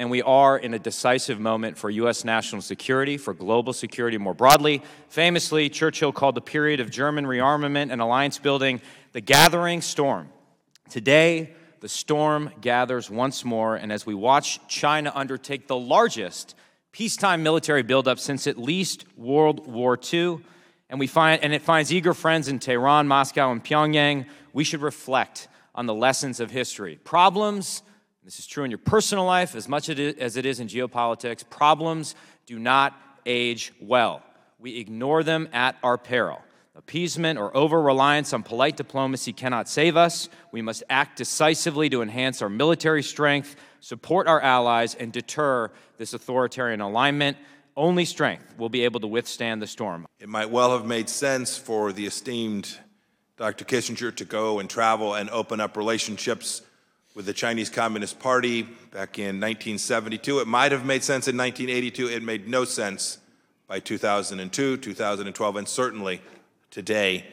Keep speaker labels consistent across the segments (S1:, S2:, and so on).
S1: and we are in a decisive moment for U.S. national security, for global security more broadly. Famously, Churchill called the period of German rearmament and alliance building the gathering storm. Today, the storm gathers once more, and as we watch China undertake the largest peacetime military buildup since at least World War II, and, we find, and it finds eager friends in Tehran, Moscow, and Pyongyang, we should reflect on the lessons of history. Problems, this is true in your personal life as much as it is in geopolitics, problems do not age well. We ignore them at our peril. Appeasement or over reliance on polite diplomacy cannot save us. We must act decisively to enhance our military strength, support our allies, and deter this authoritarian alignment. Only strength will be able to withstand the storm.
S2: It might well have made sense for the esteemed Dr. Kissinger to go and travel and open up relationships with the Chinese Communist Party back in 1972. It might have made sense in 1982. It made no sense by 2002, 2012, and certainly today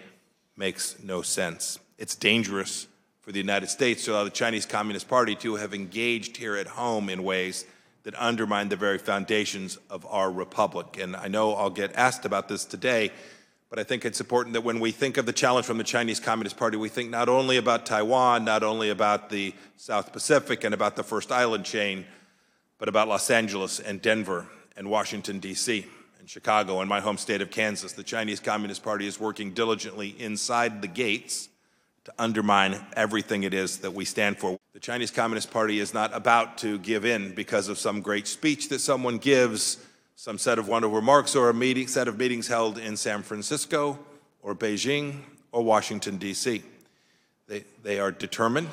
S2: makes no sense. It's dangerous for the United States to allow the Chinese Communist Party to have engaged here at home in ways that undermine the very foundations of our republic. And I know I'll get asked about this today but I think it's important that when we think of the challenge from the Chinese Communist Party, we think not only about Taiwan, not only about the South Pacific and about the first island chain, but about Los Angeles and Denver and Washington, D.C. and Chicago and my home state of Kansas. The Chinese Communist Party is working diligently inside the gates to undermine everything it is that we stand for. The Chinese Communist Party is not about to give in because of some great speech that someone gives some set of wonderful remarks or a meeting, set of meetings held in San Francisco or Beijing or Washington, D.C. They, they are determined.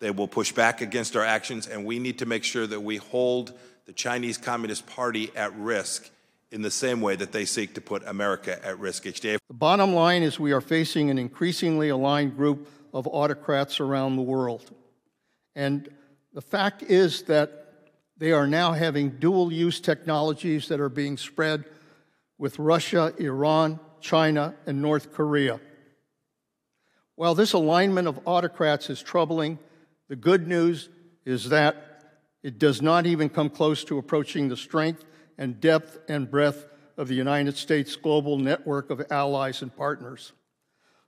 S2: They will push back against our actions, and we need to make sure that we hold the Chinese Communist Party at risk in the same way that they seek to put America at risk each day.
S3: The bottom line is we are facing an increasingly aligned group of autocrats around the world. And the fact is that they are now having dual use technologies that are being spread with Russia, Iran, China, and North Korea. While this alignment of autocrats is troubling, the good news is that it does not even come close to approaching the strength and depth and breadth of the United States global network of allies and partners.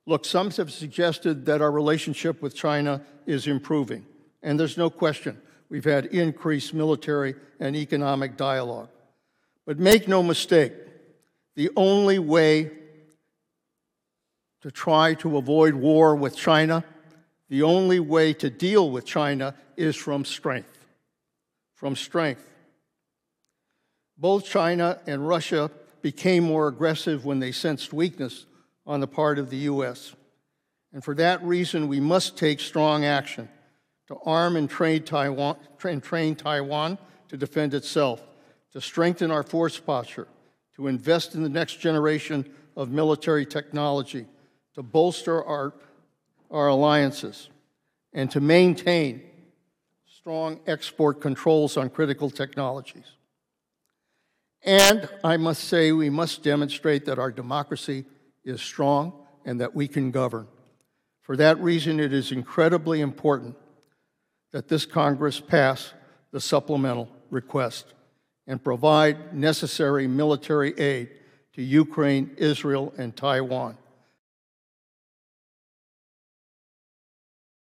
S3: Look, some have suggested that our relationship with China is improving, and there's no question We've had increased military and economic dialogue. But make no mistake, the only way to try to avoid war with China, the only way to deal with China is from strength. From strength. Both China and Russia became more aggressive when they sensed weakness on the part of the U.S. And for that reason, we must take strong action to arm and train Taiwan, train, train Taiwan to defend itself, to strengthen our force posture, to invest in the next generation of military technology, to bolster our, our alliances, and to maintain strong export controls on critical technologies. And I must say, we must demonstrate that our democracy is strong and that we can govern. For that reason, it is incredibly important that this Congress pass the supplemental request and provide necessary military aid to Ukraine, Israel, and Taiwan.